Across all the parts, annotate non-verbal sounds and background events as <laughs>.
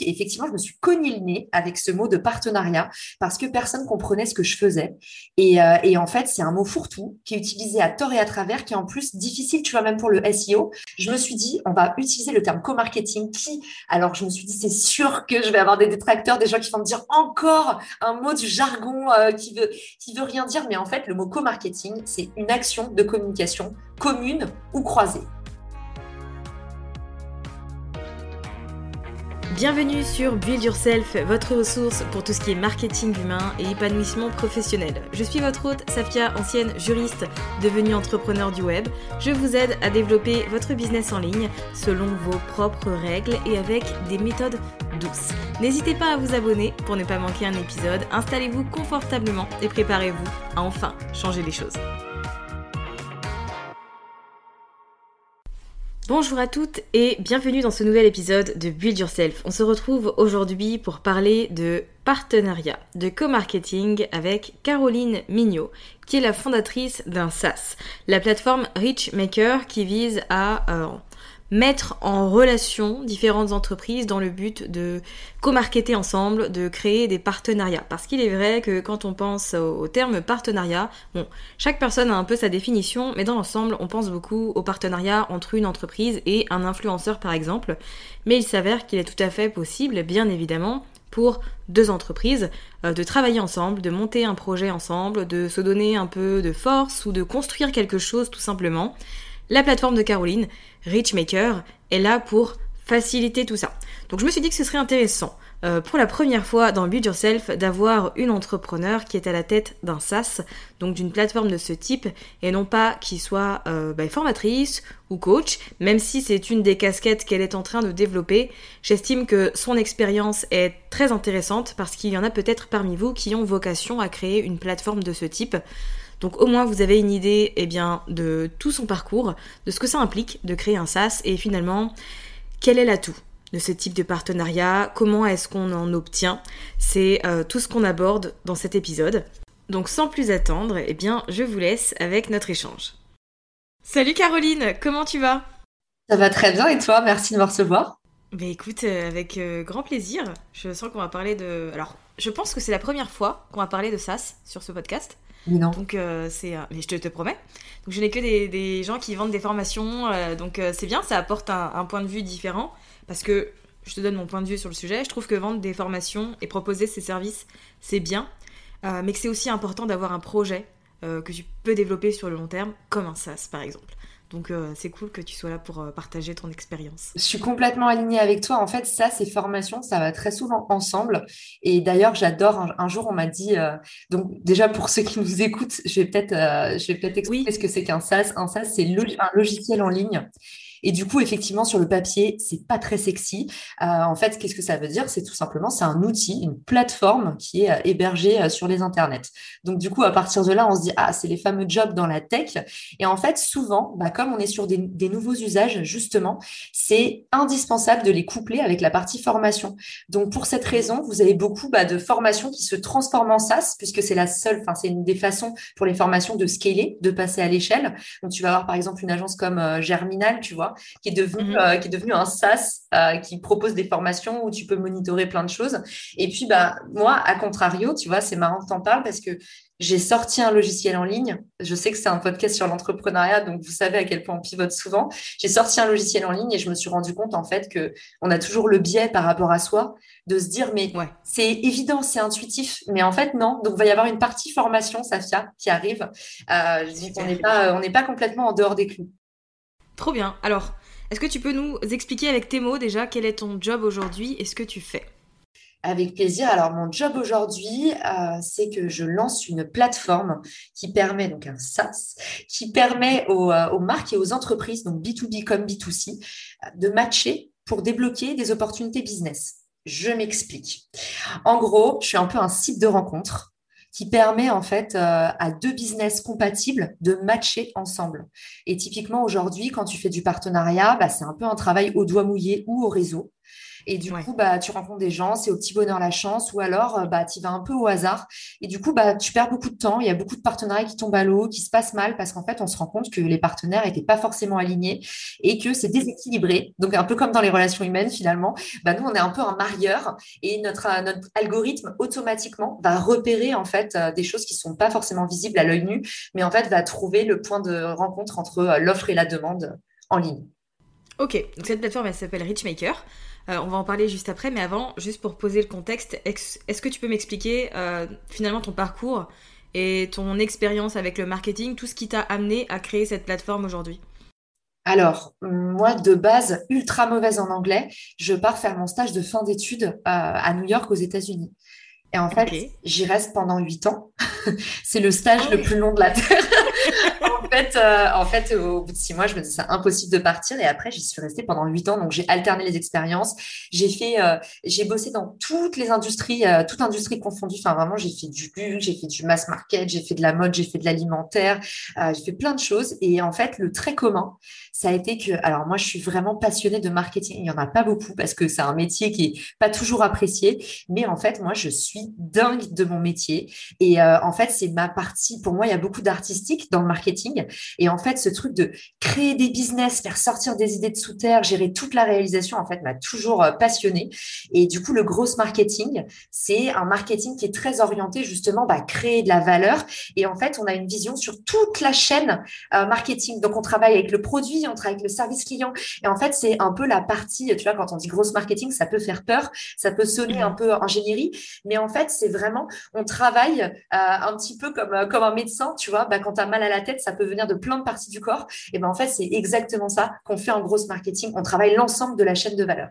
Effectivement, je me suis cogné le nez avec ce mot de partenariat parce que personne comprenait ce que je faisais. Et, euh, et en fait, c'est un mot fourre-tout qui est utilisé à tort et à travers, qui est en plus difficile, tu vois, même pour le SEO. Je me suis dit, on va utiliser le terme co-marketing qui, alors je me suis dit, c'est sûr que je vais avoir des détracteurs, des gens qui vont me dire encore un mot du jargon euh, qui veut, qui veut rien dire. Mais en fait, le mot co-marketing, c'est une action de communication commune ou croisée. Bienvenue sur Build Yourself, votre ressource pour tout ce qui est marketing humain et épanouissement professionnel. Je suis votre hôte, Safia, ancienne juriste devenue entrepreneur du web. Je vous aide à développer votre business en ligne selon vos propres règles et avec des méthodes douces. N'hésitez pas à vous abonner pour ne pas manquer un épisode. Installez-vous confortablement et préparez-vous à enfin changer les choses. Bonjour à toutes et bienvenue dans ce nouvel épisode de Build Yourself. On se retrouve aujourd'hui pour parler de partenariat, de co-marketing avec Caroline Mignot, qui est la fondatrice d'un SaaS, la plateforme Richmaker qui vise à euh, mettre en relation différentes entreprises dans le but de co-marketer ensemble, de créer des partenariats. Parce qu'il est vrai que quand on pense au, terme partenariat, bon, chaque personne a un peu sa définition, mais dans l'ensemble, on pense beaucoup au partenariat entre une entreprise et un influenceur par exemple. Mais il s'avère qu'il est tout à fait possible, bien évidemment, pour deux entreprises euh, de travailler ensemble, de monter un projet ensemble, de se donner un peu de force ou de construire quelque chose tout simplement. La plateforme de Caroline, Richmaker, est là pour faciliter tout ça. Donc je me suis dit que ce serait intéressant euh, pour la première fois dans Build Yourself d'avoir une entrepreneur qui est à la tête d'un SaaS, donc d'une plateforme de ce type, et non pas qui soit euh, bah, formatrice ou coach, même si c'est une des casquettes qu'elle est en train de développer. J'estime que son expérience est très intéressante parce qu'il y en a peut-être parmi vous qui ont vocation à créer une plateforme de ce type. Donc au moins vous avez une idée eh bien, de tout son parcours, de ce que ça implique de créer un SaaS et finalement quel est l'atout de ce type de partenariat, comment est-ce qu'on en obtient? C'est euh, tout ce qu'on aborde dans cet épisode. Donc sans plus attendre, eh bien je vous laisse avec notre échange. Salut Caroline, comment tu vas? Ça va très bien et toi? Merci de me recevoir. Bah écoute, euh, avec euh, grand plaisir. Je sens qu'on va parler de... Alors, je pense que c'est la première fois qu'on va parler de SaaS sur ce podcast. Non. Donc euh, c'est, mais je te, te, promets. Donc je n'ai que des, des, gens qui vendent des formations, euh, donc euh, c'est bien, ça apporte un, un, point de vue différent parce que je te donne mon point de vue sur le sujet. Je trouve que vendre des formations et proposer ces services, c'est bien, euh, mais que c'est aussi important d'avoir un projet euh, que tu peux développer sur le long terme, comme un SaaS par exemple. Donc euh, c'est cool que tu sois là pour euh, partager ton expérience. Je suis complètement alignée avec toi. En fait, ça, ces formations, ça va très souvent ensemble. Et d'ailleurs, j'adore. Un, un, jour, on m'a dit. Euh, donc déjà pour ceux qui nous écoutent, je vais peut-être, je vais peut-être expliquer oui. ce que c'est qu'un SaaS. Un SaaS, c'est lo un logiciel en ligne. Et du coup, effectivement, sur le papier, c'est pas très sexy. Euh, en fait, qu'est-ce que ça veut dire? C'est tout simplement, c'est un outil, une plateforme qui est euh, hébergée euh, sur les internets. Donc, du coup, à partir de là, on se dit, ah, c'est les fameux jobs dans la tech. Et en fait, souvent, bah, comme on est sur des, des nouveaux usages, justement, c'est indispensable de les coupler avec la partie formation. Donc, pour cette raison, vous avez beaucoup bah, de formations qui se transforment en SaaS, puisque c'est la seule, enfin, c'est une des façons pour les formations de scaler, de passer à l'échelle. Donc, tu vas avoir, par exemple, une agence comme Germinal, tu vois, qui est devenue, mhm. qui est devenu un SaaS qui propose des formations où tu peux monitorer plein de choses. Et puis, bah, moi, à contrario, tu vois, c'est marrant que tu en parles parce que j'ai sorti un logiciel en ligne. Je sais que c'est un podcast sur l'entrepreneuriat, donc vous savez à quel point on pivote souvent. J'ai sorti un logiciel en ligne et je me suis rendu compte en fait que on a toujours le biais par rapport à soi de se dire mais c'est évident, c'est intuitif, mais en fait non. Donc il va y avoir une partie formation, Safia, qui arrive. Euh, on n'est pas, on n'est pas complètement en dehors des clous. Trop bien. Alors, est-ce que tu peux nous expliquer avec tes mots déjà quel est ton job aujourd'hui et ce que tu fais? Avec plaisir. Alors, mon job aujourd'hui, euh, c'est que je lance une plateforme qui permet, donc un SaaS, qui permet aux, euh, aux, marques et aux entreprises, donc B2B comme B2C, de matcher pour débloquer des opportunités business. Je m'explique. En gros, je suis un peu un site de rencontre qui permet en fait euh, à deux business compatibles de matcher ensemble. Et typiquement aujourd'hui, quand tu fais du partenariat, bah, c'est un peu un travail au doigt mouillé ou au réseau. Et du coup, bah, tu rencontres des gens, c'est au petit bonheur la chance, ou alors euh, bah, tu vas un peu au hasard. Et du coup, bah, tu perds beaucoup de temps. Il y a beaucoup de partenariats qui tombent à l'eau, qui se passent mal, parce qu'en fait, on se rend compte que les partenaires n'étaient pas forcément alignés et que c'est déséquilibré. Donc, un peu comme dans les relations humaines, finalement, bah, nous, on est un peu un marieur et notre, euh, notre algorithme, automatiquement, va repérer en fait euh, des choses qui sont pas forcément visibles à l'œil nu, mais en fait, va trouver le point de rencontre entre l'offre et la demande en ligne. Ok, donc cette plateforme, elle s'appelle Richmaker. Euh, on va en parler juste après, mais avant, juste pour poser le contexte, est-ce que tu peux m'expliquer euh, finalement ton parcours et ton expérience avec le marketing, tout ce qui t'a amené à créer cette plateforme aujourd'hui? Alors, moi, de base, ultra mauvaise en anglais, je pars faire mon stage de fin d'études euh, à New York, aux États-Unis. Et en fait, j'y reste pendant huit ans. <laughs> c'est le stage ah le plus long de la Terre. En, fait, euh, en fait, au bout de six mois, je me disais c'est impossible de partir. Et après, j'y suis restée pendant huit ans. Donc, j'ai alterné les expériences. J'ai fait, euh, j'ai bossé dans toutes les industries, euh, toute industrie confondue. Enfin, vraiment, j'ai fait du luxe, j'ai fait du mass market, j'ai fait de la mode, j'ai fait de l'alimentaire, j'ai fait plein de choses. Et en fait, le très commun, ça a été que, alors moi, je suis vraiment passionnée de marketing. Il n'y en a pas beaucoup parce que c'est un métier qui est pas toujours apprécié. Mais en fait, moi, je suis dingue de mon métier. Et en fait, c'est ma partie. Pour moi, il y a beaucoup d'artistique dans le marketing. Et en fait, ce truc de créer des business, faire sortir des idées de sous terre, gérer toute la réalisation, en fait, m'a toujours euh, passionnée. Et du coup, le gros marketing, c'est un marketing qui est très orienté justement à bah, créer de la valeur. Et en fait, on a une vision sur toute la chaîne euh, marketing. Donc, on travaille avec le produit, on travaille avec le service client. Et en fait, c'est un peu la partie, tu vois, quand on dit grosse marketing, ça peut faire peur, ça peut sonner un peu ingénierie. Mais en fait, c'est vraiment, on travaille euh, un petit peu comme, comme un médecin, tu vois, bah, quand tu as mal à la tête, ça peut venir de plein de parties du corps. Et ben en fait, c'est exactement ça qu'on fait en grosse marketing. On travaille l'ensemble de la chaîne de valeur.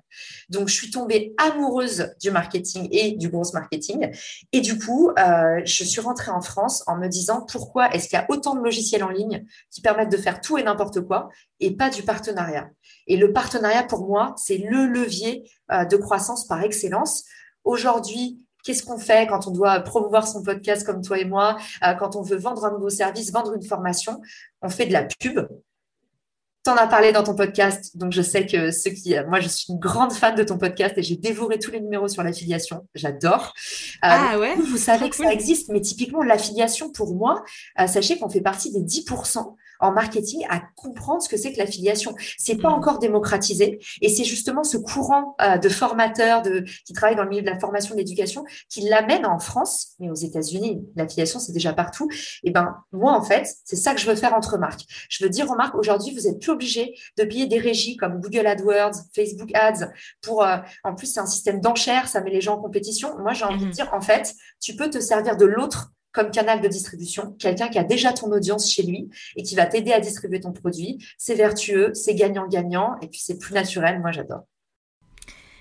Donc, je suis tombée amoureuse du marketing et du gros marketing. Et du coup, euh, je suis rentrée en France en me disant pourquoi est-ce qu'il y a autant de logiciels en ligne qui permettent de faire tout et n'importe quoi? Et pas du partenariat. Et le partenariat, pour moi, c'est le levier euh, de croissance par excellence. Aujourd'hui, Qu'est-ce qu'on fait quand on doit promouvoir son podcast comme toi et moi, euh, quand on veut vendre un nouveau service, vendre une formation? On fait de la pub. Tu en as parlé dans ton podcast, donc je sais que ceux qui, moi, je suis une grande fan de ton podcast et j'ai dévoré tous les numéros sur l'affiliation. J'adore. Euh, ah ouais. Vous, savez que ça existe, mais typiquement l'affiliation pour moi, euh, sachez qu'on fait partie des 10% en marketing à comprendre ce que c'est que l'affiliation. C'est pas mm. encore démocratisé et c'est justement ce courant euh, de formateurs de, qui travaillent dans le milieu de la formation, de l'éducation qui l'amène en France, mais aux États-Unis, l'affiliation c'est déjà partout. Et ben moi en fait, c'est ça que je veux faire entre marques. Je veux dire aux marques aujourd'hui, vous êtes plus obligés de payer des régies comme Google AdWords, Facebook Ads pour euh, en plus c'est un système d'enchères, ça met les gens en compétition. Moi j'ai envie de mm-hmm. dire en fait, tu peux te servir de l'autre comme canal de distribution, quelqu'un qui a déjà ton audience chez lui et qui va t'aider à distribuer ton produit. C'est vertueux, c'est gagnant-gagnant et puis c'est plus naturel. Moi, j'adore.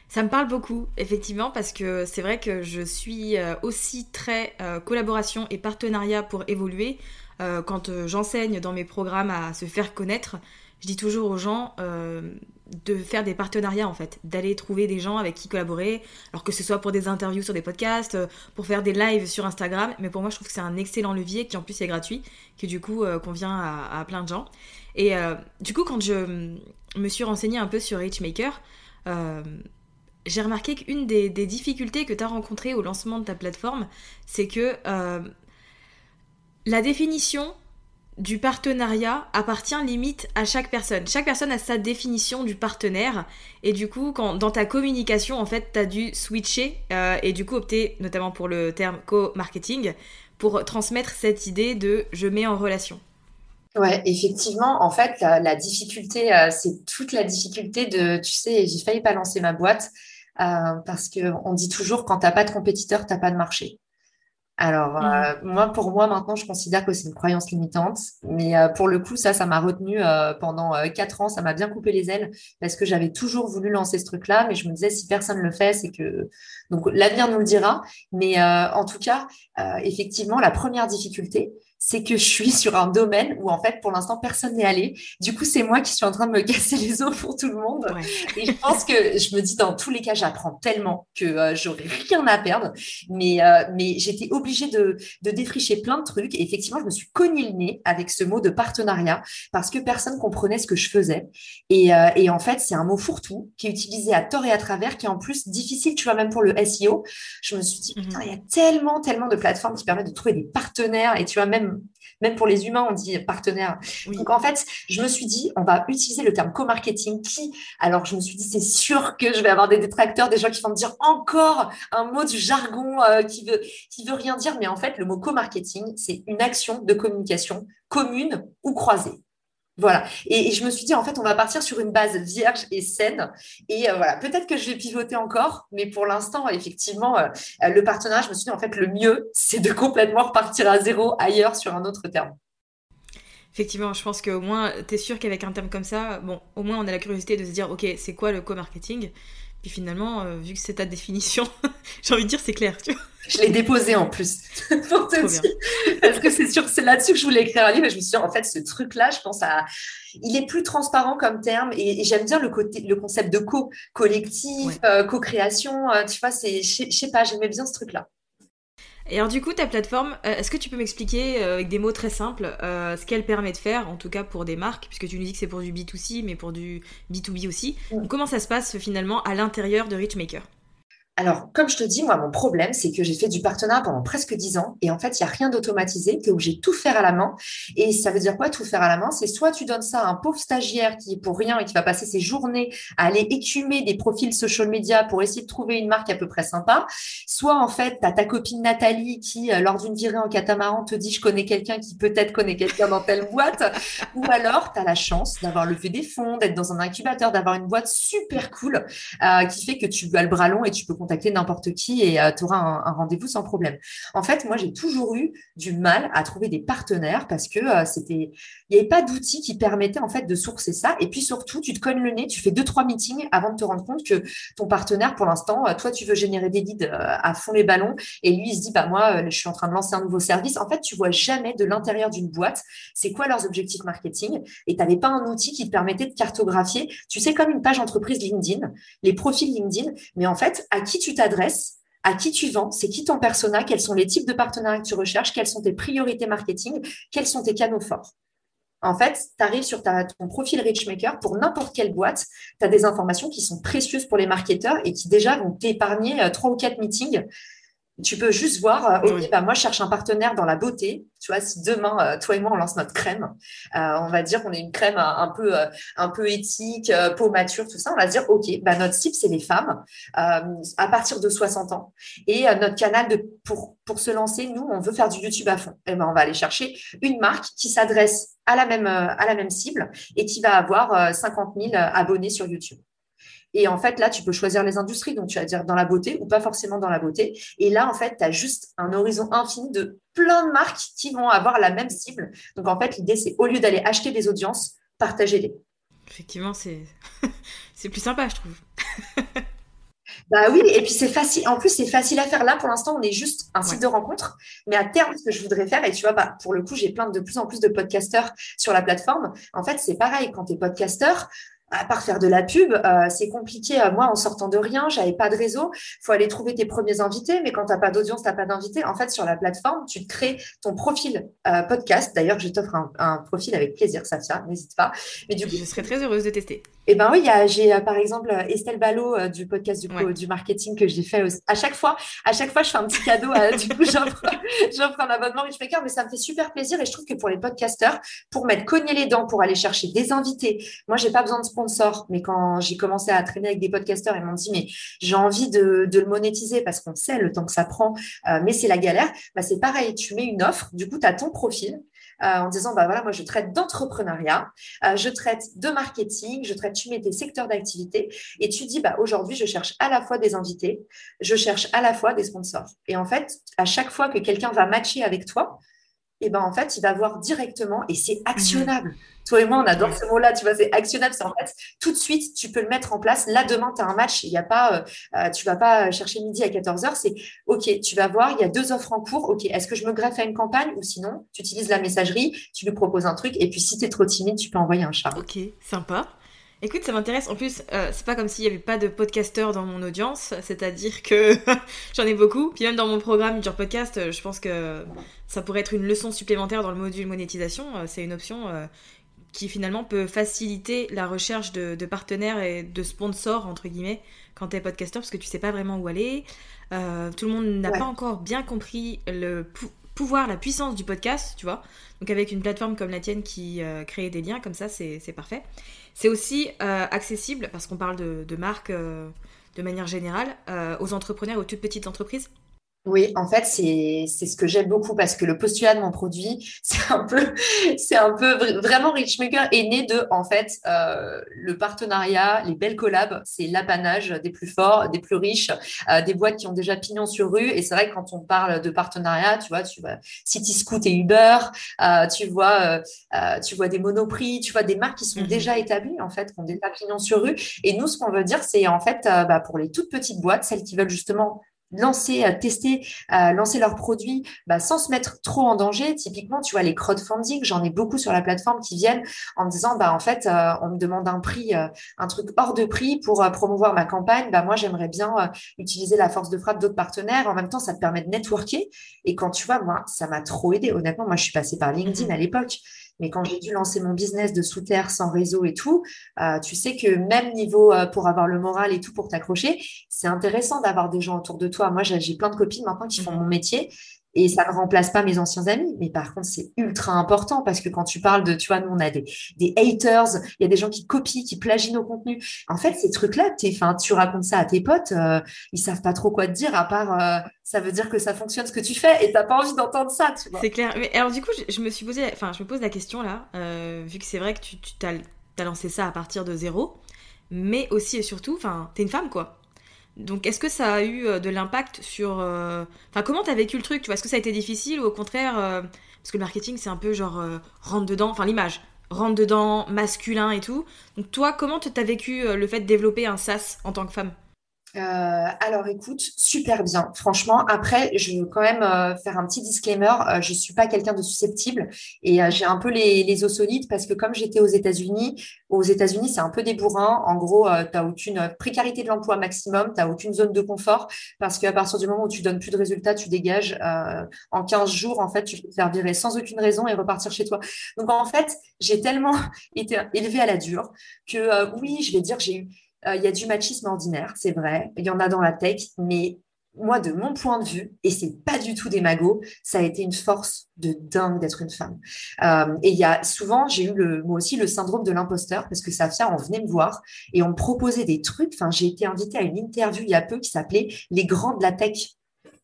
Ça me parle beaucoup, effectivement, parce que c'est vrai que je suis euh, aussi très euh, collaboration et partenariat pour évoluer. Euh, quand j'enseigne dans mes programmes à se faire connaître, je dis toujours aux gens de faire des partenariats en fait, d'aller trouver des gens avec qui collaborer, alors que ce soit pour des interviews sur des podcasts, pour faire des lives sur Instagram, mais pour moi je trouve que c'est un excellent levier qui en plus est gratuit, qui du coup convient à, plein de gens. Et du coup quand je me suis renseignée un peu sur Richmaker, j'ai remarqué qu'une des, difficultés que tu as rencontrées au lancement de ta plateforme, c'est que euh, la définition du partenariat appartient limite à chaque personne. Chaque personne a sa définition du partenaire et du coup, quand, dans ta communication, en fait, tu as dû switcher euh, et du coup opter notamment pour le terme co-marketing pour transmettre cette idée de je mets en relation. Ouais, effectivement, en fait, la, difficulté, euh, c'est toute la difficulté de, tu sais, j'ai failli pas lancer ma boîte euh, parce qu'on dit toujours quand tu n'as pas de compétiteur, tu n'as pas de marché. Alors, euh, mmh. moi, pour moi, maintenant, je considère que c'est une croyance limitante. Mais euh, pour le coup, ça, ça m'a retenu pendant quatre ans. Ça m'a bien coupé les ailes parce que j'avais toujours voulu lancer ce truc-là. Mais je me disais, si personne ne le fait, c'est que. Donc, l'avenir nous le dira. Mais en tout cas, effectivement, la première difficulté, c'est que je suis sur un domaine où en fait pour l'instant personne n'est allé. Du coup, c'est moi qui suis en train de me <laughs> casser les os pour tout le monde. <laughs> Et je pense que je me dis dans tous les cas, j'apprends tellement que euh, j'aurais rien à perdre. Mais euh, mais j'étais obligée de, de défricher plein de trucs. Et effectivement, je me suis cogné le nez avec ce mot de partenariat parce que personne comprenait ce que je faisais. Et, euh, et en fait, c'est un mot fourre-tout qui est utilisé à tort et à travers, qui est en plus difficile, tu vois, même pour le SEO. Je me suis dit, putain, mhm. il y a tellement, tellement de plateformes qui permettent de trouver des partenaires. Et tu vois, même même pour les humains, on dit partenaire. Donc en fait, je me suis dit, on va utiliser le terme co-marketing qui, alors je me suis dit, c'est sûr que je vais avoir des détracteurs, des gens qui vont me dire encore un mot du jargon euh, qui veut qui veut rien dire, mais en fait, le mot co-marketing, c'est une action de communication commune ou croisée. Voilà. Et, je me suis dit, en fait, on va partir sur une base vierge et saine. Et euh, voilà, peut-être que je vais pivoter encore, mais pour l'instant, effectivement, euh, le partenariat, je me suis dit, en fait, le mieux, <laughs> c'est de complètement repartir à zéro ailleurs sur un autre terme. Effectivement, je pense qu'au moins, tu es sûr qu'avec un terme comme ça, bon, au moins, on a la curiosité de se dire, OK, c'est quoi le co-marketing? Puis finalement, euh, vu que c'est ta définition, <laughs> j'ai envie de dire c'est clair, tu vois. Je l'ai déposé en plus <laughs> pour te dire. Parce que c'est sûr, c'est là-dessus que je voulais écrire un livre. Et je me suis dit, en fait, ce truc-là, je pense à, il est plus transparent comme terme et, j'aime bien le côté, le concept de co, collectif, euh, co-création. Euh, tu vois, c'est, je sais pas, j'aimais bien ce truc-là. Et alors du coup, ta plateforme, euh, est-ce que tu peux m'expliquer euh, avec des mots très simples euh, ce qu'elle permet de faire, en tout cas pour des marques, puisque tu nous dis que c'est pour du B2C, mais pour du B2B aussi. comment ça se passe finalement à l'intérieur de Richmaker alors, comme je te dis, moi, mon problème, c'est que j'ai fait du partenariat pendant presque dix ans et en fait, il n'y a rien d'automatisé. Obligé de tout faire à la main. Et ça veut dire quoi, tout faire à la main? C'est soit tu donnes ça à un pauvre stagiaire qui est pour rien et qui va passer ses journées à aller écumer des profils social media pour essayer de trouver une marque à peu près sympa. Soit, en fait, tu as ta copine Nathalie qui, euh, lors d'une virée en catamaran, te dit je connais quelqu'un qui peut-être connaît quelqu'un dans telle boîte. Ou alors, tu as la chance d'avoir levé des fonds, d'être dans un incubateur, d'avoir une boîte super cool euh, qui fait que tu as le bras long et tu peux contacter n'importe qui et euh, tu auras un, rendez-vous sans problème. En fait, moi, j'ai toujours eu du mal à trouver des partenaires parce que euh, c'était, il n'y avait pas d'outils qui permettaient en fait de sourcer ça. Et puis surtout, tu te cognes le nez, tu fais deux trois meetings avant de te rendre compte que ton partenaire, pour l'instant, euh, toi, tu veux générer des leads à fond les ballons et lui, il se dit, bah moi, je suis en train de lancer un nouveau service. En fait, tu vois jamais de l'intérieur d'une boîte, c'est quoi leurs objectifs marketing et tu n'avais pas un outil qui te permettait de cartographier. Tu sais, comme une page entreprise LinkedIn, les profils LinkedIn, mais en fait, à qui qui tu t'adresses, à qui tu vends, c'est qui ton persona, quels sont les types de partenariats que tu recherches, quelles sont tes priorités marketing, quels sont tes canaux forts. En fait, tu arrives sur ton profil Richmaker pour n'importe quelle boîte, tu as des informations qui sont précieuses pour les marketeurs et qui déjà vont t'épargner euh, trois ou quatre meetings tu peux juste voir, euh, bah, moi, je cherche un partenaire dans la beauté. Tu vois, si demain, euh, toi et moi, on lance notre crème, euh, on va dire qu'on est une crème un, peu, un peu éthique, peau mature, tout ça. On va se dire, OK, bah, notre cible, c'est les femmes à partir de 60 ans. Et notre canal de, pour, pour se lancer, nous, on veut faire du YouTube à fond. Et ben, on va aller chercher une marque qui s'adresse à la même, à la même cible et qui va avoir 50 000 abonnés sur YouTube. Et en fait, là, tu peux choisir les industries. Donc, tu vas dire dans la beauté ou pas forcément dans la beauté. Et là, en fait, tu as juste un horizon infini de plein de marques qui vont avoir la même cible. Donc, en fait, l'idée, c'est au lieu d'aller acheter des audiences, partager-les. Effectivement, c'est, <laughs> plus sympa, je trouve. <laughs> Bah oui, et puis c'est facile. En plus, c'est facile à faire. Là, pour l'instant, on est juste un site de rencontre. Mais à terme, ce que je voudrais faire, et tu vois, bah, pour le coup, j'ai plein de, de plus en plus de podcasteurs sur la plateforme. En fait, c'est pareil. Quand tu es podcasteur, à part faire de la pub, euh, c'est compliqué. Euh, moi, en sortant de rien, j'avais pas de réseau. faut aller trouver tes premiers invités, mais quand tu n'as pas d'audience, tu n'as pas d'invités. En fait, sur la plateforme, tu crées ton profil euh, podcast. D'ailleurs, je t'offre un, profil avec plaisir, Safia, n'hésite pas. Mais du coup, je serais très heureuse de tester. Eh ben oui, j'ai par exemple Estelle Ballot du podcast du, du marketing que j'ai fait à chaque fois. À chaque fois, je fais un petit cadeau. du coup, j'offre un abonnement Rich mais ça me fait super plaisir et je trouve que pour les podcasteurs, pour mettre cogner les dents, pour aller chercher des invités, moi, j'ai pas besoin de sponsor, mais quand j'ai commencé à traîner avec des podcasteurs, ils m'ont dit, mais j'ai envie de, le monétiser parce qu'on sait le temps que ça prend, euh, mais c'est la galère. Bah, c'est pareil, tu mets une offre, du coup, tu as ton profil. Euh, en disant, bah voilà, moi je traite d'entrepreneuriat, euh, je traite de marketing, je traite, tu mets tes secteurs d'activité et tu dis, bah aujourd'hui je cherche à la fois des invités, je cherche à la fois des sponsors. Et en fait, à chaque fois que quelqu'un va matcher avec toi, et ben en fait, il va voir directement et c'est actionnable. Toi et moi, on adore ce mot-là, tu vois, c'est actionnable. C'est en fait, tout de suite, tu peux le mettre en place. Là, demain, tu as un match, il y a pas, euh, euh, tu vas pas chercher midi à 14h, c'est OK, tu vas voir, il y a deux offres en cours. OK, est-ce que je me greffe à une campagne ou sinon, tu utilises la messagerie, tu lui proposes un truc et puis si tu es trop timide, tu peux envoyer un chat. OK, sympa. Écoute, ça m'intéresse. En plus, euh, c'est pas comme s'il y avait pas de podcasteurs dans mon audience, c'est-à-dire que <laughs> j'en ai beaucoup. Puis même dans mon programme Dur Podcast, euh, je pense que ça pourrait être une leçon supplémentaire dans le module monétisation. Euh, c'est une option qui finalement peut faciliter la recherche de, partenaires et de sponsors entre guillemets quand t'es podcasteur parce que tu sais pas vraiment où aller. tout le monde n'a pas encore bien compris le pouvoir, la puissance du podcast, tu vois. Donc avec une plateforme comme la tienne qui crée des liens comme ça, c'est parfait. C'est aussi euh, accessible, parce qu'on parle de, de marques euh, de manière générale, euh, aux entrepreneurs, aux toutes petites entreprises oui, en fait, c'est ce que j'aime beaucoup parce que le postulat de mon produit, <laughs> c'est un peu, c'est un peu vraiment Richmaker est né de, en fait, euh, le partenariat, les belles collabs, c'est l'apanage des plus forts, des plus riches, euh, des boîtes qui ont déjà pignon sur rue. Et c'est vrai que quand on parle de partenariat, tu vois, tu vois City Scoot et Uber, euh, tu vois, tu vois des Monoprix, tu vois des marques qui sont mmh déjà établies en fait, qui ont déjà pignon sur rue. Et nous, ce qu'on veut dire, c'est en fait, bah, pour les toutes petites boîtes, celles qui veulent justement lancer, euh, tester, euh, lancer leurs produits bah, sans se mettre trop en danger. Typiquement, tu vois, les crowdfunding, j'en ai beaucoup sur la plateforme qui viennent en me disant, bah, en fait, euh, on me demande un prix, un truc hors de prix pour promouvoir ma campagne. Bah, moi, j'aimerais bien utiliser la force de frappe d'autres partenaires. En même temps, ça te permet de networker. Et quand tu vois, moi, ça m'a trop aidé. Honnêtement, moi, je suis passée par LinkedIn mmh à l'époque. Mais quand j'ai dû lancer mon business de sous-terre sans réseau et tout, euh, tu sais que même niveau euh, pour avoir le moral et tout pour t'accrocher, c'est intéressant d'avoir des gens autour de toi. Moi, j'ai plein de copines maintenant qui font mon métier et ça ne remplace pas mes anciens amis, mais par contre, c'est ultra important parce que quand tu parles de, tu vois, nous, on a des, des haters, il y a des gens qui copient, qui plagient nos contenus. En fait, ces trucs-là, tu racontes ça à tes potes, euh, ils savent pas trop quoi te dire, à part, euh, ça veut dire que ça fonctionne ce que tu fais et t'as pas envie d'entendre ça. C'est clair. Mais alors, du coup, je, me suis posé, enfin, je me pose la question là, euh, vu que c'est vrai que tu, tu as, lancé ça à partir de zéro, mais aussi et surtout, enfin, t'es une femme, quoi. Donc, est-ce que ça a eu euh, de l'impact sur. Euh, enfin, comment t'as vécu le truc Tu vois, est-ce que ça a été difficile ou au contraire. Euh, parce que le marketing, c'est un peu genre rentre dedans, enfin l'image, rentre dedans, masculin et tout. Donc, toi, comment t'as vécu le fait de développer un SaaS en tant que femme? Euh, alors écoute, super bien. Franchement, après, je veux quand même euh, faire un petit disclaimer. Euh, je suis pas quelqu'un de susceptible et j'ai un peu les, les, os solides parce que comme j'étais aux États-Unis, aux États-Unis, c'est un peu des bourrins. En gros, tu n'as aucune précarité de l'emploi maximum, tu n'as aucune zone de confort parce qu'à partir du moment où tu donnes plus de résultats, tu dégages. en 15 jours, en fait, tu peux te faire virer sans aucune raison et repartir chez toi. Donc en fait, j'ai tellement <laughs> été élevée à la dure que oui, je vais dire, j'ai eu euh, il y a du machisme ordinaire, c'est vrai. Il y en a dans la tech, mais moi, de mon point de vue, et c'est pas du tout des ça a été une force de dingue d'être une femme. Euh, et il y a souvent, j'ai eu moi aussi le syndrome de l'imposteur parce que Safia, on venait me voir et on me proposait des trucs. Enfin, j'ai été invitée à une interview il y a peu qui s'appelait Les grands de la tech.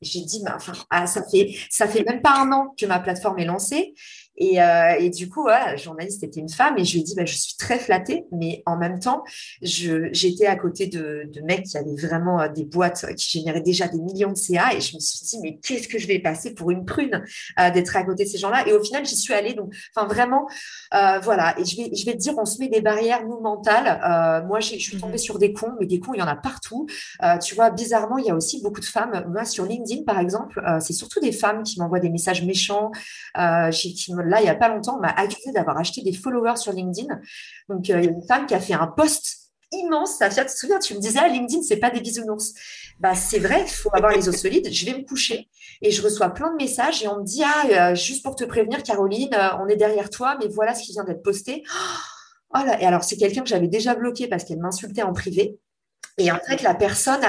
J'ai dit, enfin, ah, ça fait, ça fait même pas un an que ma plateforme est lancée Et, euh, et, du coup, la journaliste était une femme et je lui ai dit, bah, je suis très flattée, mais en même temps, j'étais à côté de, de, mecs qui avaient vraiment euh, des boîtes qui généraient déjà des millions de CA et je me suis dit, mais qu'est-ce que je vais passer pour une prune euh, d'être à côté de ces gens-là? Et au final, j'y suis allée. Donc, enfin, vraiment, euh, voilà. Et je vais, je vais te dire, on se met des barrières, nous, mentales. Moi, je suis tombée mmh sur des cons, mais des cons, il y en a partout. tu vois, bizarrement, il y a aussi beaucoup de femmes. Moi, sur LinkedIn, par exemple, c'est surtout des femmes qui m'envoient des messages méchants. qui me là, il n'y a pas longtemps, on m'a accusé d'avoir acheté des followers sur LinkedIn. Donc, euh, il y a une femme qui a fait un post immense. Safia, tu te souviens, tu me disais, ah, LinkedIn, c'est pas des bisounours. Bah, c'est vrai, il faut avoir les os solides. Je vais me coucher et je reçois plein de messages et on me dit, ah, euh, juste pour te prévenir, Caroline, euh, on est derrière toi, mais voilà ce qui vient d'être posté. Oh et alors, c'est quelqu'un que j'avais déjà bloqué parce qu'elle m'insultait en privé. Et en fait, la personne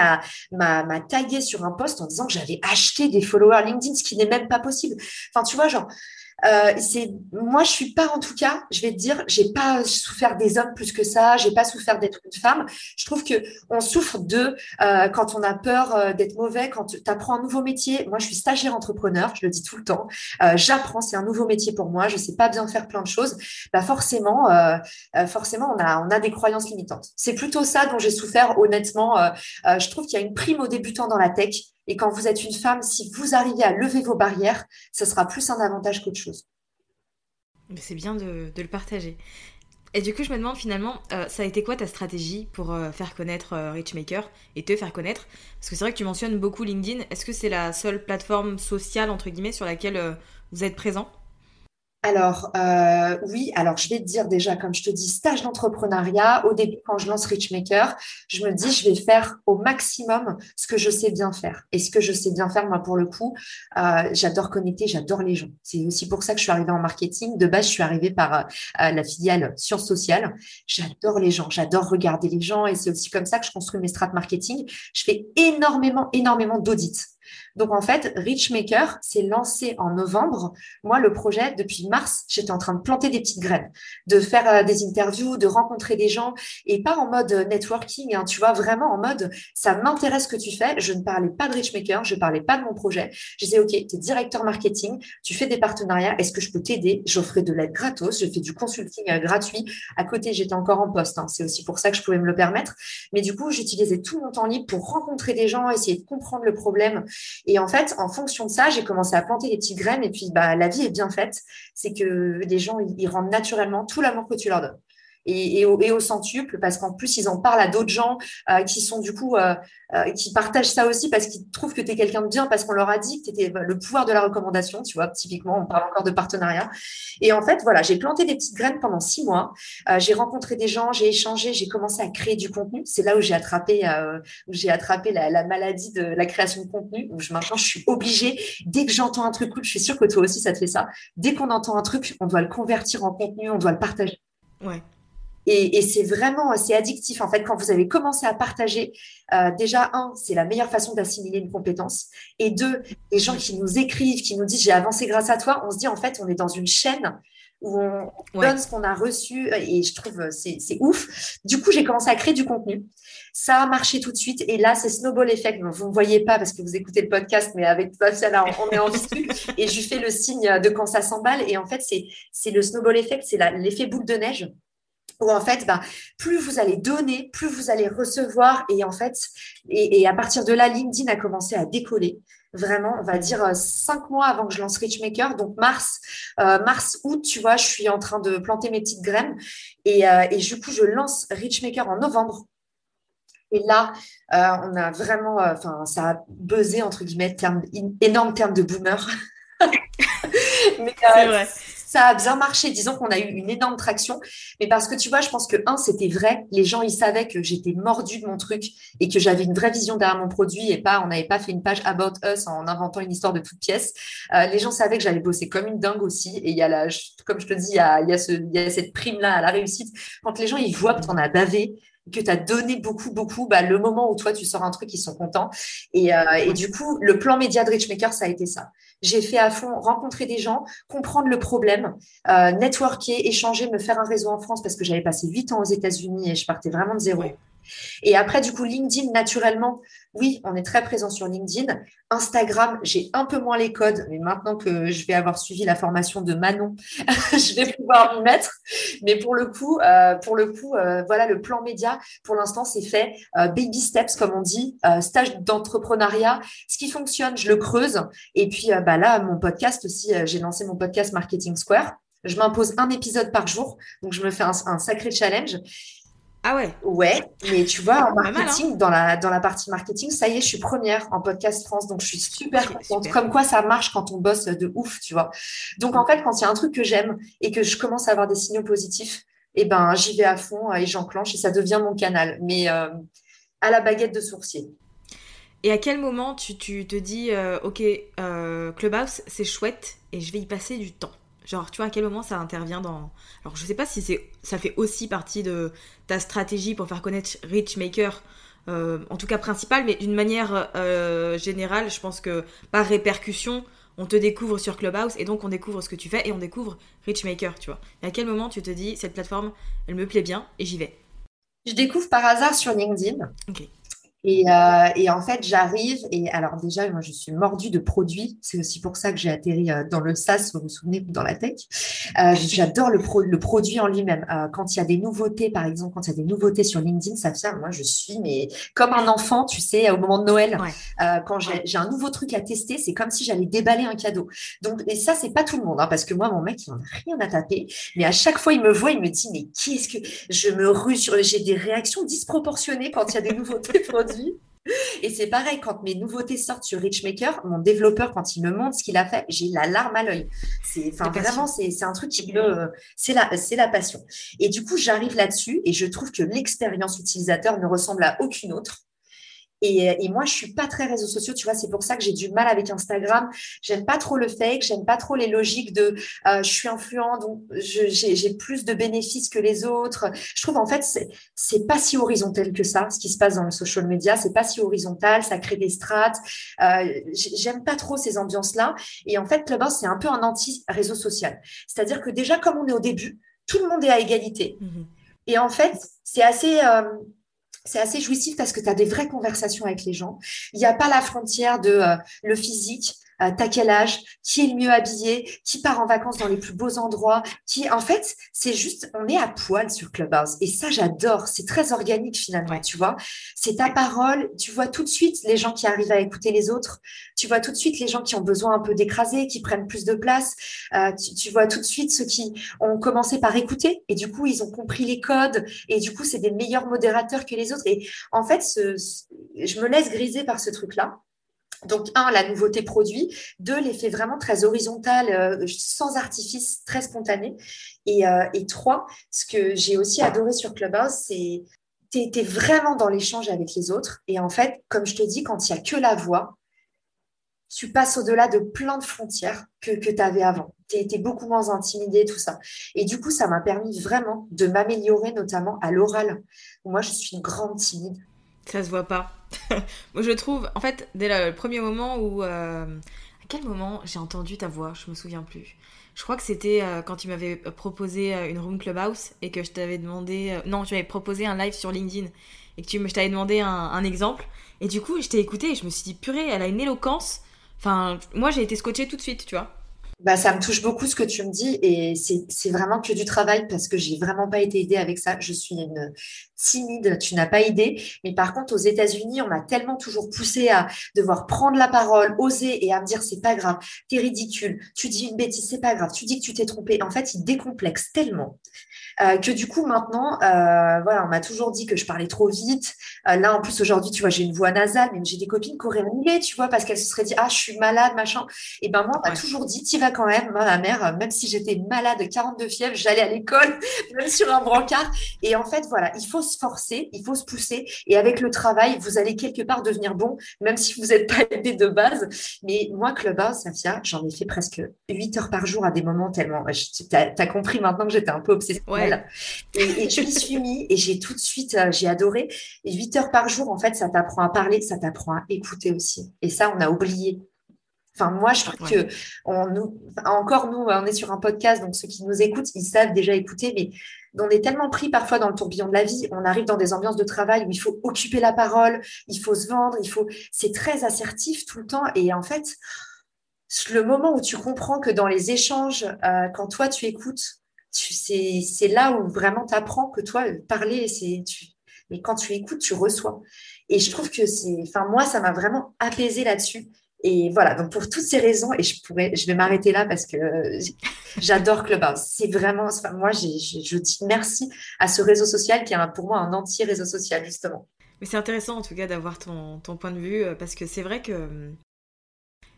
m'a tagué sur un post en disant que j'avais acheté des followers LinkedIn, ce qui n'est même pas possible. Enfin, tu vois, genre, euh, c'est moi, je suis pas en tout cas. Je vais te dire, j'ai pas souffert des hommes plus que ça. J'ai pas souffert d'être une femme. Je trouve que on souffre de euh, quand on a peur euh, d'être mauvais, quand tu apprends un nouveau métier. Moi, je suis stagiaire entrepreneur. Je le dis tout le temps. Euh, j'apprends, c'est un nouveau métier pour moi. Je sais pas bien faire plein de choses. Bah forcément, euh, forcément, on a on a des croyances limitantes. C'est plutôt ça dont j'ai souffert honnêtement. je trouve qu'il y a une prime aux débutants dans la tech. Et quand vous êtes une femme, si vous arrivez à lever vos barrières, ce sera plus un avantage qu'autre chose. C'est bien de, le partager. Et du coup, je me demande finalement, euh, ça a été quoi ta stratégie pour euh, faire connaître euh, Richmaker et te faire connaître? Parce que c'est vrai que tu mentionnes beaucoup LinkedIn. Est-ce que c'est la seule plateforme sociale, entre guillemets, sur laquelle vous êtes présent? Alors, euh, oui, alors je vais te dire déjà, comme je te dis, stage d'entrepreneuriat. Au début, quand je lance Richmaker, je me dis, je vais faire au maximum ce que je sais bien faire. Et ce que je sais bien faire, moi, pour le coup, euh, j'adore connecter, j'adore les gens. C'est aussi pour ça que je suis arrivée en marketing. De base, je suis arrivée par euh, la filiale sciences sociales. J'adore les gens, j'adore regarder les gens. Et c'est aussi comme ça que je construis mes strates marketing. Je fais énormément, énormément d'audits. Donc en fait, Richmaker s'est lancé en novembre. Moi, le projet, depuis mars, j'étais en train de planter des petites graines, de faire euh, des interviews, de rencontrer des gens, et pas en mode networking, hein, tu vois, vraiment en mode, ça m'intéresse ce que tu fais. Je ne parlais pas de Richmaker, je ne parlais pas de mon projet. Je disais, OK, tu es directeur marketing, tu fais des partenariats, est-ce que je peux t'aider? J'offrais de l'aide gratos, je fais du consulting euh, gratuit. À côté, j'étais encore en poste, hein. c'est aussi pour ça que je pouvais me le permettre. Mais du coup, j'utilisais tout mon temps libre pour rencontrer des gens, essayer de comprendre le problème et en fait, en fonction de ça, j'ai commencé à planter des petites graines. Et puis, bah, la vie est bien faite. C'est que les gens, ils rendent naturellement tout l'amour que tu leur donnes et, au, centuple, parce qu'en plus, ils en parlent à d'autres gens euh, qui sont du coup, euh, euh, qui partagent ça aussi parce qu'ils trouvent que tu es quelqu'un de bien, parce qu'on leur a dit que tu étais le pouvoir de la recommandation, tu vois, typiquement, on parle encore de partenariat. Et en fait, voilà, j'ai planté des petites graines pendant six mois, j'ai rencontré des gens, j'ai échangé, j'ai commencé à créer du contenu. C'est là où j'ai attrapé, où j'ai attrapé la, la, maladie de la création de contenu, où je, maintenant, je suis obligée, dès que j'entends un truc cool, je suis sûre que toi aussi, ça te fait ça, dès qu'on entend un truc, on doit le convertir en contenu, on doit le partager. Ouais. Et, c'est vraiment, c'est addictif. En fait, quand vous avez commencé à partager, euh, déjà, un, c'est la meilleure façon d'assimiler une compétence. Et deux, les gens qui nous écrivent, qui nous disent j'ai avancé grâce à toi, on se dit en fait, on est dans une chaîne où on donne ce qu'on a reçu et je trouve c'est, c'est ouf. Du coup, j'ai commencé à créer du contenu. Ça a marché tout de suite et là, c'est snowball effect. vous ne voyez pas parce que vous écoutez le podcast, mais avec Fabien, là, on est en visu et je lui fais le signe de quand ça s'emballe. Et en fait, c'est, c'est le snowball effect, c'est l'effet boule de neige où en fait, bah, plus vous allez donner, plus vous allez recevoir. Et en fait, et, à partir de là, LinkedIn a commencé à décoller. Vraiment, on va dire euh, cinq mois avant que je lance Richmaker, donc mars, euh, mars, août, tu vois, je suis en train de planter mes petites graines. Et, euh, et du coup, je lance Richmaker en novembre. Et là, on a vraiment, enfin, ça a buzzé, entre guillemets, terme, énorme terme de boomer. <laughs> C'est vrai ça a bien marché. Disons qu'on a eu une énorme traction. Mais parce que tu vois, je pense que, un, c'était vrai. Les gens, ils savaient que j'étais mordue de mon truc et que j'avais une vraie vision derrière mon produit et pas, on n'avait pas fait une page About Us en inventant une histoire de toute pièce. Euh, les gens savaient que j'allais bosser comme une dingue aussi. Et il y a la, comme je te dis, il y a, il y il y a cette prime-là à la réussite. Quand les gens, ils voient que tu en as bavé, que tu as donné beaucoup, beaucoup, bah, le moment où toi, tu sors un truc, ils sont contents. Et, euh, du coup, le plan média de Richmaker, ça a été ça. J'ai fait à fond rencontrer des gens, comprendre le problème, euh, networker, échanger, me faire un réseau en France parce que j'avais passé huit ans aux États-Unis et je partais vraiment de zéro. Et après, du coup, LinkedIn, naturellement, oui, on est très présent sur LinkedIn. Instagram, j'ai un peu moins les codes, mais maintenant que je vais avoir suivi la formation de Manon, <laughs> je vais pouvoir m'y mettre. Mais pour le coup, euh, pour le coup, euh, voilà, le plan média, pour l'instant, c'est fait. Euh, baby steps, comme on dit, stage d'entrepreneuriat. Ce qui fonctionne, je le creuse. Et puis, bah là, mon podcast aussi, j'ai lancé mon podcast Marketing Square. Je m'impose un épisode par jour, donc je me fais un, un sacré challenge. Ah ouais Ouais, mais tu vois, en hein. marketing, dans, la, dans la partie marketing, ça y est, je suis première en podcast France, donc je suis super contente. Comme quoi ça marche quand on bosse de ouf, tu vois. Donc en fait, quand il y a un truc que j'aime et que je commence à avoir des signaux positifs, eh ben, j'y vais à fond et j'enclenche et ça devient mon canal, mais euh, à la baguette de sourcier. Et à quel moment tu, tu te dis, euh, ok, euh, Clubhouse, c'est chouette et je vais y passer du temps? Genre, tu vois, à quel moment ça intervient dans. Alors, je sais pas si c'est ça fait aussi partie de ta stratégie pour faire connaître Richmaker, euh, en tout cas principale, mais d'une manière euh, générale, je pense que par répercussion, on te découvre sur Clubhouse et donc on découvre ce que tu fais et on découvre Richmaker, tu vois. Et à quel moment tu te dis, cette plateforme, elle me plaît bien et j'y vais? Je découvre par hasard sur LinkedIn. Ok. Et, euh, et, en fait, j'arrive et alors déjà, moi, je suis mordue de produits. C'est aussi pour ça que j'ai atterri euh, dans le SaaS, vous vous souvenez, dans la tech. Euh, J'adore le, pro le produit en lui-même. Euh, quand il y a des nouveautés, par exemple, quand il y a des nouveautés sur LinkedIn, ça fait, moi, je suis mais comme un enfant, tu sais, au moment de Noël. Euh, quand j'ai un nouveau truc à tester, c'est comme si j'allais déballer un cadeau. Donc, et ça, c'est pas tout le monde, hein, parce que moi, mon mec, il en a rien à taper. Mais à chaque fois, il me voit, il me dit, mais qu'est-ce que je me ruse J'ai des réactions disproportionnées quand il y a des nouveautés <laughs> et c'est pareil, quand mes nouveautés sortent sur Richmaker, mon développeur, quand il me montre ce qu'il a fait, j'ai la larme à l'œil. C'est, enfin, vraiment, c'est, un truc qui me, c'est la, c'est la passion. Et du coup, j'arrive là-dessus et je trouve que l'expérience utilisateur ne ressemble à aucune autre. Et, et, moi, je suis pas très réseaux sociaux, tu vois. C'est pour ça que j'ai du mal avec Instagram. J'aime pas trop le fake, j'aime pas trop les logiques de euh, je suis influent, donc j'ai plus de bénéfices que les autres. Je trouve en fait c'est pas si horizontal que ça, ce qui se passe dans le social media. C'est pas si horizontal, ça crée des strates. Euh, j'aime pas trop ces ambiances-là. Et en fait, Clubhouse, c'est un peu un anti-réseau social. C'est-à-dire que déjà, comme on est au début, tout le monde est à égalité. Mmh et en fait, c'est assez euh, c'est assez jouissif parce que tu as des vraies conversations avec les gens. Il n'y a pas la frontière de euh, le physique, euh, t'as quel âge, qui est le mieux habillé, qui part en vacances dans les plus beaux endroits, qui en fait c'est juste on est à poil sur Clubhouse. Et ça j'adore, c'est très organique finalement, tu vois. C'est ta parole, tu vois tout de suite les gens qui arrivent à écouter les autres, tu vois tout de suite les gens qui ont besoin un peu d'écraser, qui prennent plus de place, euh, tu, vois tout de suite ceux qui ont commencé par écouter. Et du coup ils ont compris les codes. Et du coup c'est des meilleurs modérateurs que les autres. Et en fait ce, je me laisse griser par ce truc là donc, un, la nouveauté produit. Deux, l'effet vraiment très horizontal, euh, sans artifice, très spontané. Et, euh, et trois, ce que j'ai aussi adoré sur Clubhouse, c'est tu es, vraiment dans l'échange avec les autres. Et en fait, comme je te dis, quand il n'y a que la voix, tu passes au-delà de plein de frontières que, que tu avais avant. Tu étais beaucoup moins intimidé, tout ça. Et du coup, ça m'a permis vraiment de m'améliorer, notamment à l'oral. Moi, je suis une grande timide. Ça se voit pas. <laughs> Moi, je trouve, en fait, dès le premier moment où. Euh, à quel moment j'ai entendu ta voix? Je me souviens plus. Je crois que c'était euh, quand tu m'avais proposé euh, une room clubhouse et que je t'avais demandé. non, tu m'avais proposé un live sur LinkedIn et que tu, je t'avais demandé un, un, exemple. Et du coup, je t'ai écouté et je me suis dit, purée, elle a une éloquence. Enfin, moi, j'ai été scotchée tout de suite, tu vois. Bah, ça me touche beaucoup ce que tu me dis et c'est vraiment que du travail parce que j'ai vraiment pas été aidée avec ça. Je suis une timide, tu n'as pas aidé. Mais par contre, aux États-Unis, on m'a tellement toujours poussé à devoir prendre la parole, oser et à me dire c'est pas grave, t'es ridicule, tu dis une bêtise, c'est pas grave, tu dis que tu t'es trompé. En fait, ils décomplexent tellement euh, que du coup maintenant, euh, voilà, on m'a toujours dit que je parlais trop vite. Euh, là, en plus aujourd'hui, tu vois, j'ai une voix nasale, mais j'ai des copines qui auraient annulé, tu vois, parce qu'elles se seraient dit ah je suis malade, machin. Et ben moi, on m'a toujours dit tu vas quand même. Moi, ma mère, même si j'étais malade, 42 fièvres, j'allais à l'école, <laughs> même sur un brancard. Et en fait, voilà, il faut se forcer, il faut se pousser. Et avec le travail, vous allez quelque part devenir bon, même si vous n'êtes pas <laughs> aidé de base. Mais moi, Clubhouse, Safia, j'en ai fait presque 8 heures par jour à des moments tellement. Tu as, compris maintenant que j'étais un peu obsessionnelle. Et, je m'y suis mis et j'ai tout de suite, euh, j'ai adoré. Et 8 heures par jour, en fait, ça t'apprend à parler, ça t'apprend à écouter aussi. Et ça, on a oublié. Enfin, moi, je trouve que on, nous, encore nous, on est sur un podcast, donc ceux qui nous écoutent, ils savent déjà écouter, mais on est tellement pris parfois dans le tourbillon de la vie, on arrive dans des ambiances de travail où il faut occuper la parole, il faut se vendre, il faut, c'est très assertif tout le temps. Et en fait, le moment où tu comprends que dans les échanges, euh, quand toi tu écoutes, c'est là où vraiment tu apprends que toi, parler, c'est. Mais quand tu écoutes, tu reçois. Et je trouve que c'est. Enfin, moi, ça m'a vraiment apaisé là-dessus. Et voilà, donc pour toutes ces raisons, et je pourrais, je vais m'arrêter là parce que <laughs> j'adore Clubhouse. C'est vraiment, enfin, moi, je dis merci à ce réseau social qui est pour moi un anti-réseau social, justement. Mais c'est intéressant en tout cas d'avoir ton, ton, point de vue euh, parce que c'est vrai que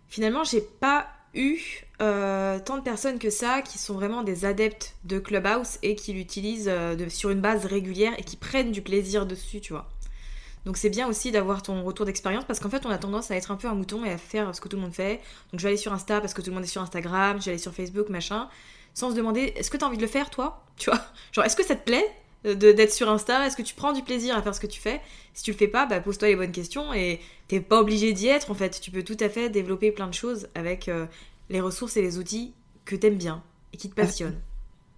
finalement, j'ai pas eu euh, tant de personnes que ça qui sont vraiment des adeptes de Clubhouse et qui l'utilisent euh, sur une base régulière et qui prennent du plaisir dessus, tu vois. Donc c'est bien aussi d'avoir ton retour d'expérience parce qu'en fait on a tendance à être un peu un mouton et à faire ce que tout le monde fait. Donc je vais aller sur Insta parce que tout le monde est sur Instagram, je vais aller sur Facebook, machin, sans se demander est-ce que tu as envie de le faire toi? Tu vois? Genre est-ce que ça te plaît? D'être sur Insta Est-ce que tu prends du plaisir à faire ce que tu fais? Si tu le fais pas, bah, pose-toi les bonnes questions et t'es pas obligé d'y être en fait. Tu peux tout à fait développer plein de choses avec euh, les ressources et les outils que t'aimes bien et qui te passionnent.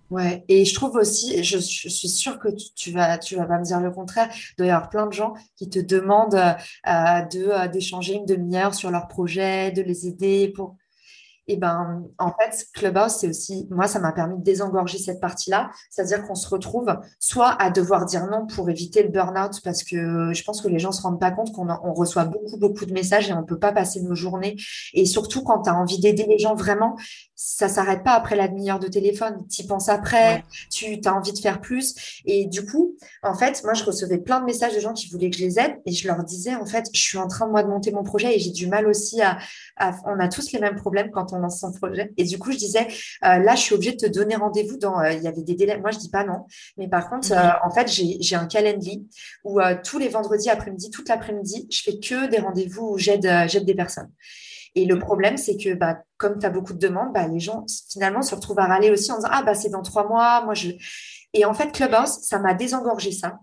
Ouais, et je trouve aussi, je, je suis sûre que tu, vas, tu vas pas me dire le contraire, il doit y avoir plein de gens qui te demandent euh, de euh, d'échanger une demi-heure sur leur projet, de les aider pour et ben en fait Clubhouse c'est aussi moi ça m'a permis de désengorger cette partie-là, c'est-à-dire qu'on se retrouve soit à devoir dire non pour éviter le burn-out parce que je pense que les gens se rendent pas compte qu'on on reçoit beaucoup beaucoup de messages et on peut pas passer nos journées. Et surtout quand tu as envie d'aider les gens vraiment ça s'arrête pas après la demi-heure de téléphone, tu penses après, tu as envie de faire plus. Et du coup en fait moi je recevais plein de messages de gens qui voulaient que je les aide et je leur disais en fait je suis en train moi de monter mon projet et j'ai du mal aussi à, à on a tous les mêmes problèmes quand on lance son projet. Et du coup, je disais, euh, là, je suis obligée de te donner rendez-vous dans. Euh, il y avait des délais. Moi, je dis pas non. Mais par contre, euh, en fait, j'ai un calendrier où tous les vendredis après-midi, toute l'après-midi, je fais que des rendez-vous où j'aide des personnes. Et le problème, c'est que bah, comme tu as beaucoup de demandes, bah, les gens finalement se retrouvent à râler aussi en disant Ah, bah, c'est dans trois mois, moi je. Et en fait, Clubhouse, ça m'a désengorgé ça.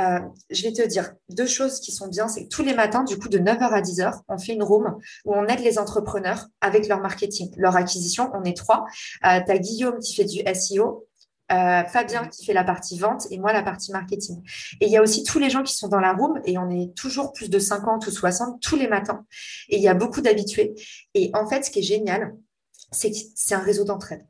Euh, je vais te dire deux choses qui sont bien. C'est que tous les matins, du coup, de 9h à 10h, on fait une room où on aide les entrepreneurs avec leur marketing, leur acquisition. On est trois. Euh, tu as Guillaume qui fait du SEO. Euh, Fabien qui fait la partie vente et moi la partie marketing. Et il y a aussi tous les gens qui sont dans la room et on est toujours plus de 50 ou 60 tous les matins. Et il y a beaucoup d'habitués. Et en fait, ce qui est génial, c'est que c'est un réseau d'entraide.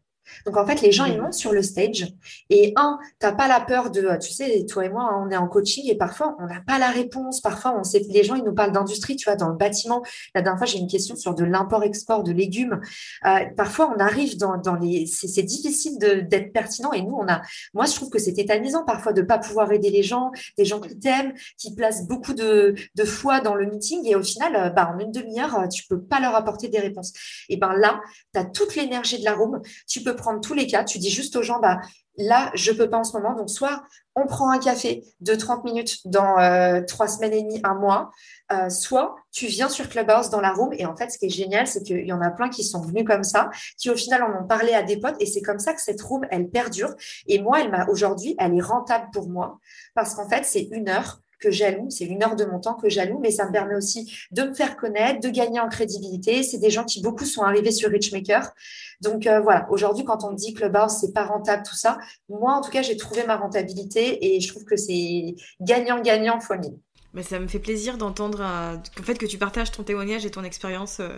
Donc en fait, les gens, ils montent sur le stage et un, tu n'as pas la peur de, tu sais, toi et moi, on est en coaching et parfois, on n'a pas la réponse. Parfois, on sait, les gens, ils nous parlent d'industrie, tu vois, dans le bâtiment. La dernière fois, j'ai une question sur de l'import-export de légumes. Euh, parfois, on arrive dans, dans les, c'est difficile d'être pertinent et nous, on a, moi, je trouve que c'est tétanisant parfois de pas pouvoir aider les gens, des gens qui t'aiment, qui placent beaucoup de, de foi dans le meeting et au final, euh, bah, en une demi-heure, euh, tu peux pas leur apporter des réponses. Et ben là, tu as toute l'énergie de la room, tu peux prendre tous les cas. Tu dis juste aux gens, bah, là, je peux pas en ce moment. Donc, soit on prend un café de 30 minutes dans euh, trois semaines et demie, un mois, euh, soit tu viens sur Clubhouse dans la room. Et en fait, ce qui est génial, c'est qu'il y en a plein qui sont venus comme ça, qui au final en ont parlé à des potes. Et c'est comme ça que cette room, elle perdure. Et moi, elle m'a aujourd'hui, elle est rentable pour moi parce qu'en fait, c'est une heure que j'alloue, c'est une heure de mon temps que j'alloue, mais ça me permet aussi de me faire connaître, de gagner en crédibilité. C'est des gens qui beaucoup sont arrivés sur Richmaker. Donc euh, voilà, aujourd'hui, quand on dit Clubhouse, c'est pas rentable, tout ça, moi en tout cas, j'ai trouvé ma rentabilité et je trouve que c'est gagnant-gagnant fois mille. Mais ça me fait plaisir d'entendre euh, fait que tu partages ton témoignage et ton expérience euh,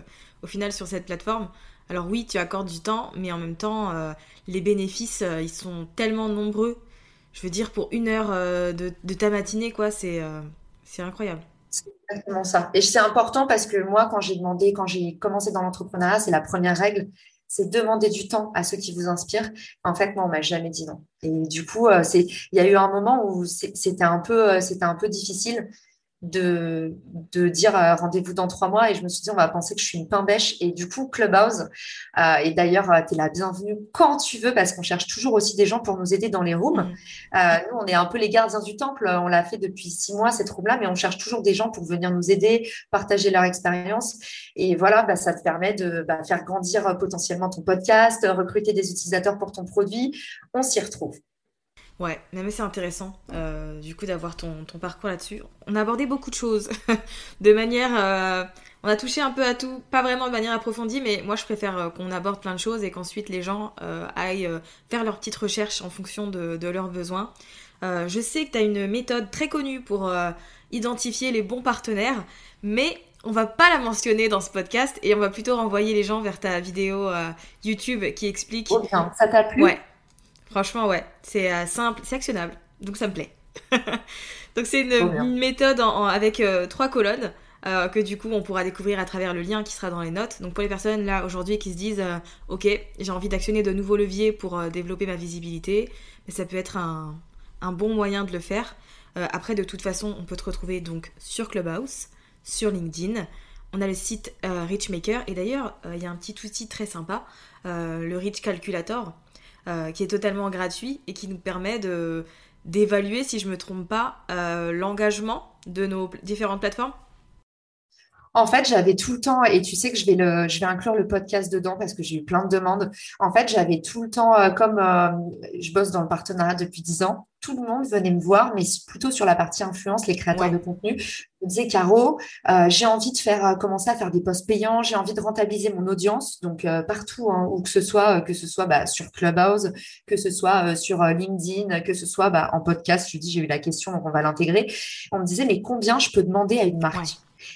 au final sur cette plateforme. Alors oui, tu accordes du temps, mais en même temps, les bénéfices, ils sont tellement nombreux je veux dire, pour une heure euh, de, ta matinée, quoi, c'est euh, c'est incroyable. C'est exactement ça. Et c'est important parce que moi, quand j'ai demandé, quand j'ai commencé dans l'entrepreneuriat, c'est la première règle, c'est demander du temps à ceux qui vous inspirent. En fait, moi, on m'a jamais dit non. Et du coup, euh, il y a eu un moment où c'était un peu difficile de, de dire euh, rendez-vous dans trois mois. Et je me suis dit on va penser que je suis une pain bêche et du coup Clubhouse euh, et d'ailleurs euh, tu es la bienvenue quand tu veux parce qu'on cherche toujours aussi des gens pour nous aider dans les rooms. Mmh. nous on est un peu les gardiens du temple. On l'a fait depuis six mois cette room là mais on cherche toujours des gens pour venir nous aider partager leur expérience. Et voilà bah, ça te permet de bah, faire grandir potentiellement ton podcast recruter des utilisateurs pour ton produit. On s'y retrouve. Ouais, mais c'est intéressant du coup d'avoir ton, ton, parcours là-dessus. On a abordé beaucoup de choses <laughs> de manière euh, On a touché un peu à tout, pas vraiment de manière approfondie, mais moi je préfère euh, qu'on aborde plein de choses et qu'ensuite les gens euh, aillent faire leurs petites recherches en fonction de, de leurs besoins. Euh, je sais que tu as une méthode très connue pour identifier les bons partenaires, mais on va pas la mentionner dans ce podcast et on va plutôt renvoyer les gens vers ta vidéo YouTube qui explique. Oh bien, ça t'a plu? Ouais, franchement, ouais. C'est simple, c'est actionnable, donc ça me plaît. <laughs> donc c'est une, méthode en- en- avec euh, trois colonnes. euh, que du coup on pourra découvrir à travers le lien qui sera dans les notes. Donc pour les personnes là aujourd'hui qui se disent euh, ok j'ai envie d'actionner de nouveaux leviers pour euh, développer ma visibilité, mais ça peut être un, un bon moyen de le faire. Après de toute façon on peut te retrouver donc sur Clubhouse, sur LinkedIn. On a le site Richmaker et d'ailleurs il y a un petit outil très sympa, le Rich Calculator, qui est totalement gratuit et qui nous permet de d'évaluer, si je me trompe pas, euh, l'engagement de nos différentes plateformes? En fait, j'avais tout le temps, et tu sais que je vais le, je vais inclure le podcast dedans parce que j'ai eu plein de demandes. En fait, j'avais tout le temps, euh, comme euh, je bosse dans le partenariat depuis 10 ans, tout le monde venait me voir, mais plutôt sur la partie influence, les créateurs Ouais. de contenu. Je me disais, Caro, euh, j'ai envie de faire, euh, commencer à faire des posts payants, j'ai envie de rentabiliser mon audience, donc euh, partout, hein, où que ce soit, que ce soit bah, sur Clubhouse, que ce soit sur LinkedIn, que ce soit bah, en podcast. Je dis, j'ai eu la question, donc on va l'intégrer. On me disait, mais combien je peux demander à une marque? Ouais.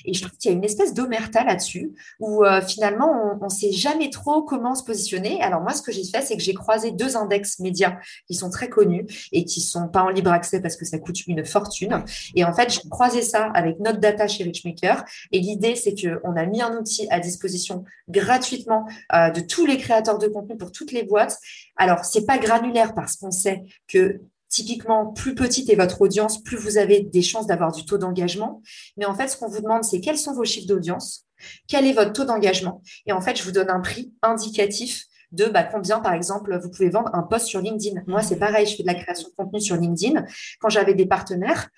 Et je trouve qu'il y a une espèce d'omerta là-dessus, où euh, finalement, on ne sait jamais trop comment se positionner. Alors moi, ce que j'ai fait, c'est que j'ai croisé deux index médias qui sont très connus et qui sont pas en libre accès parce que ça coûte une fortune. Et en fait, j'ai croisé ça avec notre data chez Richmaker. Et l'idée, c'est qu'on a mis un outil à disposition gratuitement euh, de tous les créateurs de contenu pour toutes les boîtes. Alors, c'est pas granulaire parce qu'on sait que Typiquement, plus petite est votre audience, plus vous avez des chances d'avoir du taux d'engagement. Mais en fait, ce qu'on vous demande, c'est quels sont vos chiffres d'audience, quel est votre taux d'engagement. Et en fait, je vous donne un prix indicatif de bah, combien, par exemple, vous pouvez vendre un post sur LinkedIn. Moi, c'est pareil, je fais de la création de contenu sur LinkedIn. Quand j'avais des partenaires,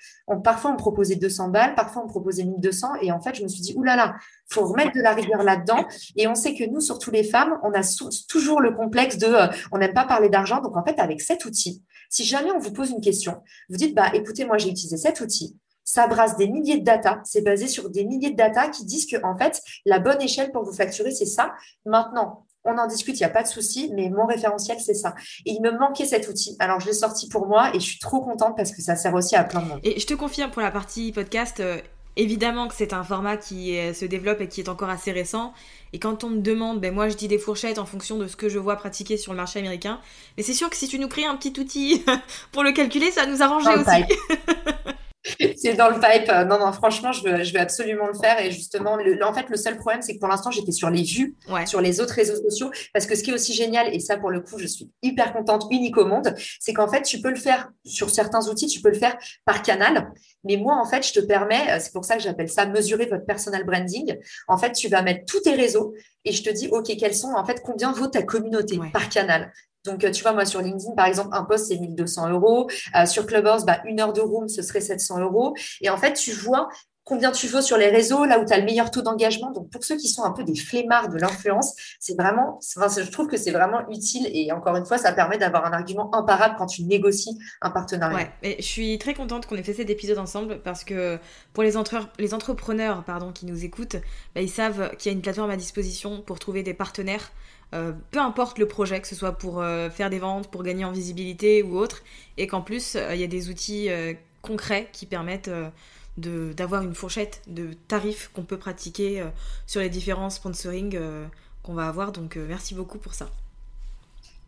parfois on me proposait 200 balles, parfois on me proposait 1200. Et en fait, je me suis dit, oulala, faut remettre de la rigueur là-dedans. Et on sait que nous, surtout les femmes, on a toujours le complexe de, euh, on n'aime pas parler d'argent. Donc, en fait, avec cet outil, si jamais on vous pose une question, vous dites, bah, écoutez, moi, j'ai utilisé cet outil. Ça brasse des milliers de data. C'est basé sur des milliers de data qui disent que, en fait, la bonne échelle pour vous facturer, c'est ça. Maintenant, on en discute, il n'y a pas de souci, mais mon référentiel, c'est ça. Et il me manquait cet outil. Alors, je l'ai sorti pour moi et je suis trop contente parce que ça sert aussi à plein de monde. Et je te confirme pour la partie podcast, euh, évidemment que c'est un format qui euh, se développe et qui est encore assez récent. Et quand on me demande, ben moi je dis des fourchettes en fonction de ce que je vois pratiquer sur le marché américain. Mais c'est sûr que si tu nous crées un petit outil <laughs> pour le calculer, ça nous le aussi. <laughs> <laughs> C'est dans le pipe. Non, non, franchement, je veux, je veux absolument le faire. Et justement, le- en fait, le seul problème, c'est que pour l'instant, j'étais sur les vues, Ouais. sur les autres réseaux sociaux. Parce que ce qui est aussi génial, et ça, pour le coup, je suis hyper contente, unique au monde, c'est qu'en fait, tu peux le faire sur certains outils, tu peux le faire par canal. Mais moi, en fait, je te permets, euh, c'est pour ça que j'appelle ça mesurer votre personal branding. En fait, tu vas mettre tous tes réseaux et je te dis, OK, quels sont, en fait, combien vaut ta communauté Ouais. par canal? Donc, euh, tu vois, moi, sur LinkedIn, par exemple, un post, c'est 1200 euros. Euh, sur Clubhouse, bah, une heure de room, ce serait 700 euros. Et en fait, tu vois combien tu vaux sur les réseaux, là où tu as le meilleur taux d'engagement. Donc, pour ceux qui sont un peu des flemmards de l'influence, c'est vraiment, je trouve que c'est vraiment utile. Et encore une fois, ça permet d'avoir un argument imparable quand tu négocies un partenariat. Ouais, mais je suis très contente qu'on ait fait cet épisode ensemble parce que pour les, entre- les entrepreneurs pardon, qui nous écoutent, bah, ils savent qu'il y a une plateforme à disposition pour trouver des partenaires, euh, peu importe le projet, que ce soit pour euh, faire des ventes, pour gagner en visibilité ou autre, et qu'en plus euh, il y a des outils concrets qui permettent d'avoir une fourchette de tarifs qu'on peut pratiquer sur les différents sponsoring qu'on va avoir. Donc merci beaucoup pour ça.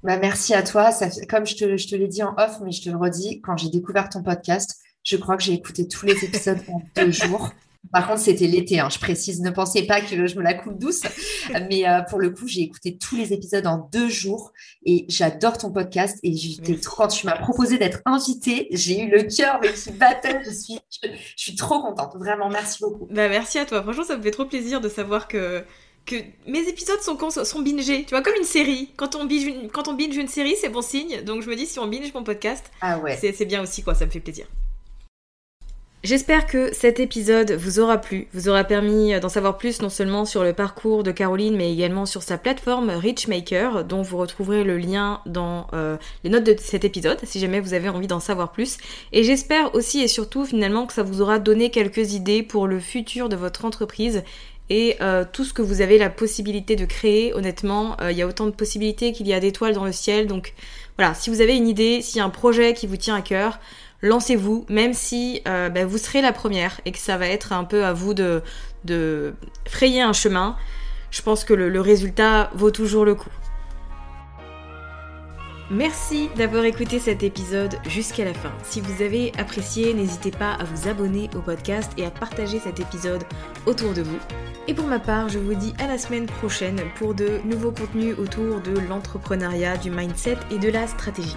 Bah, merci à toi. Comme je te, je te l'ai dit en off, mais je te le redis, quand j'ai découvert ton podcast, je crois que j'ai écouté tous les épisodes en deux jours. Par contre, c'était l'été, hein, je précise. Ne pensez pas que je me la coule douce. <laughs> Mais euh, pour le coup, j'ai écouté tous les épisodes en deux jours et j'adore ton podcast. Et trop- quand tu m'as proposé d'être invitée, j'ai eu le cœur mais qui battait. Je suis, je, je suis trop contente. Vraiment, merci beaucoup. Bah merci à toi. Franchement, ça me fait trop plaisir de savoir que que mes épisodes sont sont bingés. Tu vois, comme une série. Quand on binge une, quand on binge une série, c'est bon signe. Donc je me dis si on binge mon podcast, Ah ouais. c'est bien aussi quoi. Ça me fait plaisir. J'espère que cet épisode vous aura plu, vous aura permis d'en savoir plus non seulement sur le parcours de Caroline, mais également sur sa plateforme Richmaker, dont vous retrouverez le lien dans euh, les notes de cet épisode, si jamais vous avez envie d'en savoir plus. Et j'espère aussi et surtout finalement que ça vous aura donné quelques idées pour le futur de votre entreprise et euh, tout ce que vous avez la possibilité de créer, honnêtement, euh, il y a autant de possibilités qu'il y a d'étoiles dans le ciel. Donc voilà, si vous avez une idée, s'il y a un projet qui vous tient à cœur, lancez-vous, même si euh, bah, vous serez la première et que ça va être un peu à vous de, de frayer un chemin. Je pense que le résultat vaut toujours le coup. Merci d'avoir écouté cet épisode jusqu'à la fin. Si vous avez apprécié, n'hésitez pas à vous abonner au podcast et à partager cet épisode autour de vous. Et pour ma part, je vous dis à la semaine prochaine pour de nouveaux contenus autour de l'entrepreneuriat, du mindset et de la stratégie.